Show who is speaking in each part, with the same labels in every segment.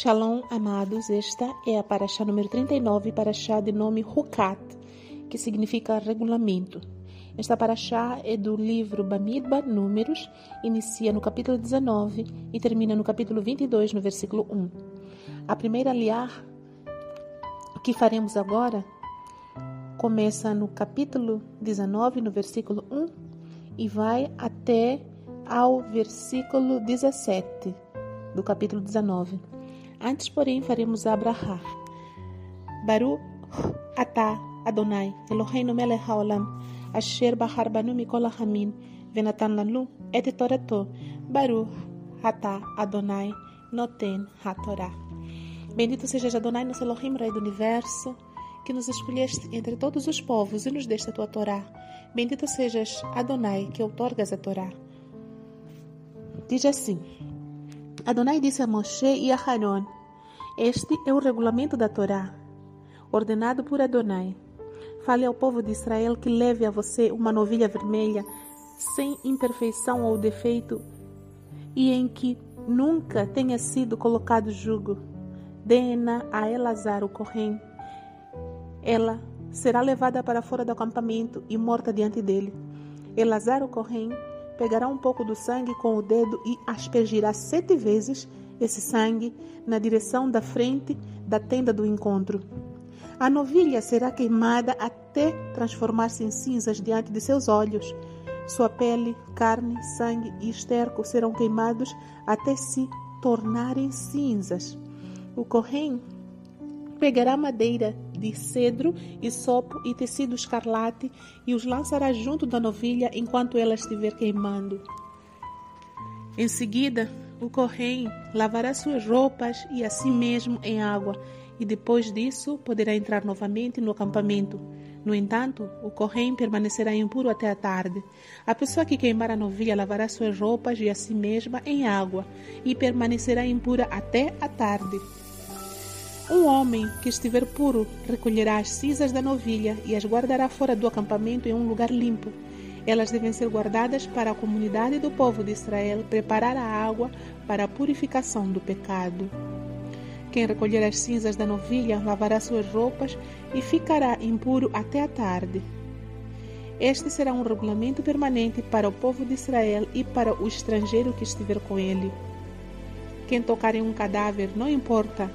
Speaker 1: Shalom, amados, esta é a paraxá número 39, paraxá de nome Hukat, que significa regulamento. Esta paraxá é do livro Bamidbar, Números, inicia no capítulo 19 e termina no capítulo 22, no versículo 1. A primeira liar que faremos agora começa no capítulo 19, no versículo 1, e vai até ao versículo 17 do capítulo 19. Antes, porém, faremos Abraha. Baru Ata Adonai, Eloheinu melech haolam, asher bahar banu mikol hamin, venatan lanu et torato, Baru Ata Adonai, noten hatorá. Bendito seja Adonai, nosso Elohim, Rei do Universo, que nos escolheste entre todos os povos e nos deste a tua Torá. Bendito sejas Adonai, que outorgas a Torá. Diz assim: Adonai disse a Moshe e a Haron: Este é o regulamento da Torá, ordenado por Adonai. Fale ao povo de Israel que leve a você uma novilha vermelha, sem imperfeição ou defeito, e em que nunca tenha sido colocado jugo. Dê-na a Elazar, o corrente. Ela será levada para fora do acampamento e morta diante dele. Elazar, o corrente, pegará um pouco do sangue com o dedo e aspergirá sete vezes esse sangue na direção da frente da tenda do encontro. A novilha será queimada até transformar-se em cinzas diante de seus olhos. Sua pele, carne, sangue e esterco serão queimados até se tornarem cinzas. O corrém pegará madeira de cedro, e sopo e tecido escarlate e os lançará junto da novilha enquanto ela estiver queimando. Em seguida, o corrém lavará suas roupas e a si mesmo em água, e depois disso poderá entrar novamente no acampamento. No entanto, o corrém permanecerá impuro até a tarde. A pessoa que queimar a novilha lavará suas roupas e a si mesma em água, e permanecerá impura até a tarde. Um homem que estiver puro recolherá as cinzas da novilha e as guardará fora do acampamento em um lugar limpo. Elas devem ser guardadas para a comunidade do povo de Israel preparar a água para a purificação do pecado. Quem recolher as cinzas da novilha lavará suas roupas e ficará impuro até a tarde. Este será um regulamento permanente para o povo de Israel e para o estrangeiro que estiver com ele. Quem tocar em um cadáver, não importa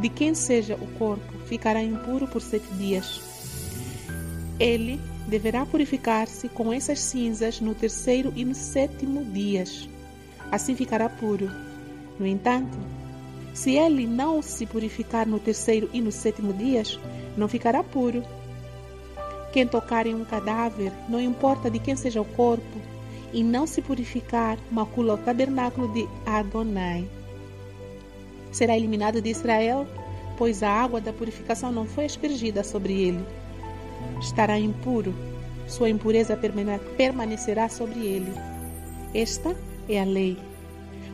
Speaker 1: de quem seja o corpo, ficará impuro por sete dias. Ele deverá purificar-se com essas cinzas no terceiro e no sétimo dias. Assim ficará puro. No entanto, se ele não se purificar no terceiro e no sétimo dias, não ficará puro. Quem tocar em um cadáver, não importa de quem seja o corpo, e não se purificar, macula o tabernáculo de Adonai será eliminado de Israel, pois a água da purificação não foi aspergida sobre ele. Estará impuro, sua impureza permanecerá sobre ele. Esta é a lei.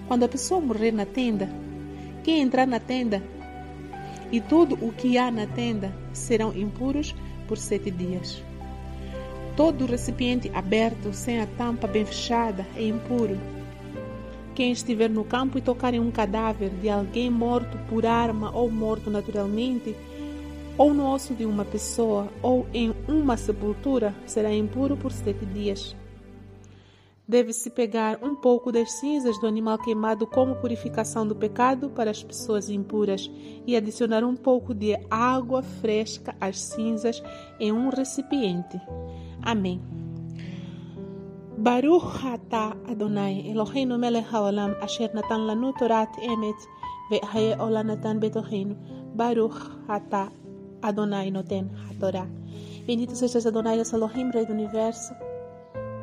Speaker 1: Quando a pessoa morrer na tenda, quem entrar na tenda e tudo o que há na tenda serão impuros por sete dias. Todo recipiente aberto, sem a tampa bem fechada, é impuro quem estiver no campo e tocar em um cadáver de alguém morto por arma ou morto naturalmente, ou no osso de uma pessoa, ou em uma sepultura, será impuro por sete dias. Deve-se pegar um pouco das cinzas do animal queimado como purificação do pecado para as pessoas impuras e adicionar um pouco de água fresca às cinzas em um recipiente. Amém. ברוך אתה, אדוני, אלוהינו מלך העולם, אשר נתן לנו תורת אמת, וחיי עולם נתן בתוכנו. ברוך אתה, Adonai noten a Bendito sejas Adonai, nosso Elohim, Rei do Universo,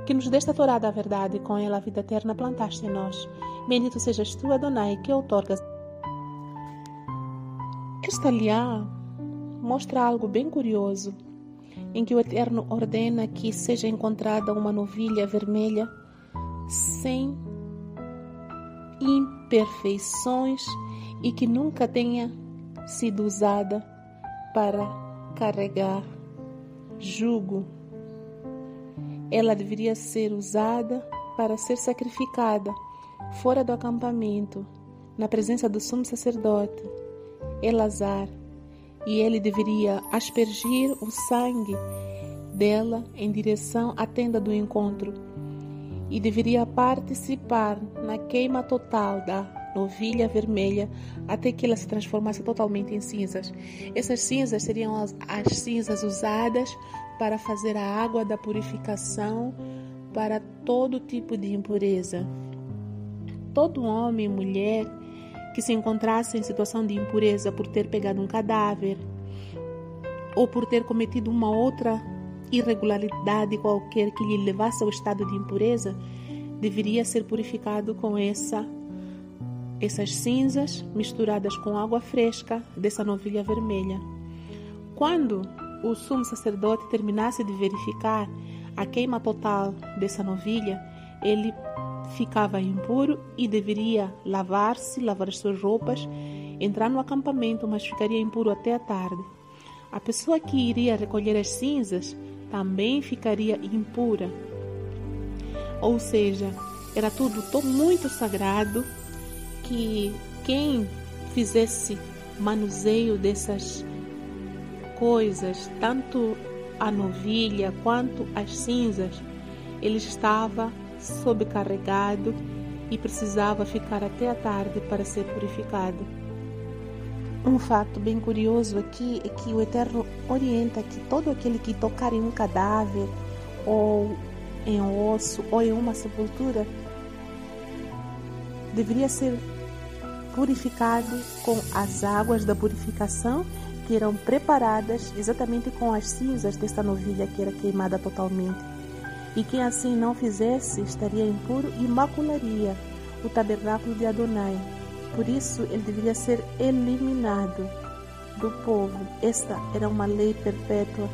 Speaker 1: que nos deste a Torá da verdade, com ela a vida eterna plantaste em nós. Bendito sejas tu, Adonai, que outorgas. Esta liá mostra algo bem curioso em que o Eterno ordena que seja encontrada uma novilha vermelha sem imperfeições e que nunca tenha sido usada para carregar jugo. Ela deveria ser usada para ser sacrificada fora do acampamento, na presença do sumo sacerdote, Elazar, e ele deveria aspergir o sangue dela em direção à tenda do encontro e deveria participar na queima total da novilha vermelha até que ela se transformasse totalmente em cinzas. Essas cinzas seriam as, as cinzas usadas para fazer a água da purificação para todo tipo de impureza. Todo homem e mulher que se encontrasse em situação de impureza por ter pegado um cadáver ou por ter cometido uma outra irregularidade qualquer que lhe levasse ao estado de impureza, deveria ser purificado com essa essas cinzas misturadas com água fresca dessa novilha vermelha. Quando o sumo sacerdote terminasse de verificar a queima total dessa novilha, ele ficava impuro e deveria lavar-se, lavar as suas roupas, entrar no acampamento, mas ficaria impuro até a tarde. A pessoa que iria recolher as cinzas também ficaria impura. Ou seja, era tudo muito sagrado que quem fizesse manuseio dessas coisas, tanto a novilha quanto as cinzas, ele estava sobrecarregado e precisava ficar até a tarde para ser purificado. Um fato bem curioso aqui é que o Eterno orienta que todo aquele que tocar em um cadáver ou em um osso ou em uma sepultura deveria ser purificado com as águas da purificação que eram preparadas exatamente com as cinzas desta novilha que era queimada totalmente. E quem assim não fizesse estaria impuro e macularia o tabernáculo de Adonai. Por isso ele deveria ser eliminado do povo. Esta era uma lei perpétua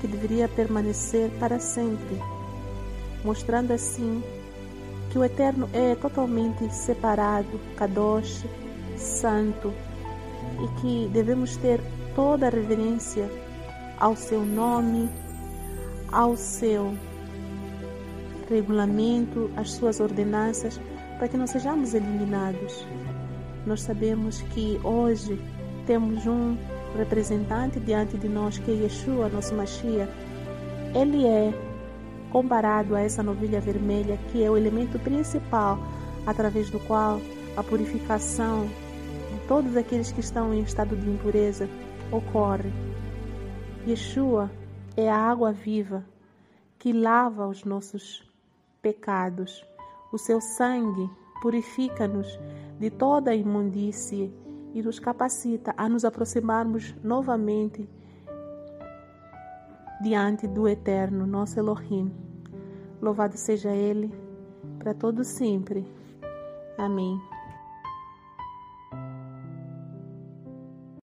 Speaker 1: que deveria permanecer para sempre, mostrando assim que o Eterno é totalmente separado, kadosh, santo, e que devemos ter toda a reverência ao seu nome, ao seu regulamento, às suas ordenanças, para que não sejamos eliminados. Nós sabemos que hoje temos um representante diante de nós, que é Yeshua, nosso Mashiach. Ele é comparado a essa novilha vermelha, que é o elemento principal através do qual a purificação de todos aqueles que estão em estado de impureza ocorre. Yeshua é a água viva que lava os nossos pecados. O seu sangue purifica-nos de toda a imundície e nos capacita a nos aproximarmos novamente diante do Eterno, nosso Elohim. Louvado seja Ele, para todo sempre. Amém.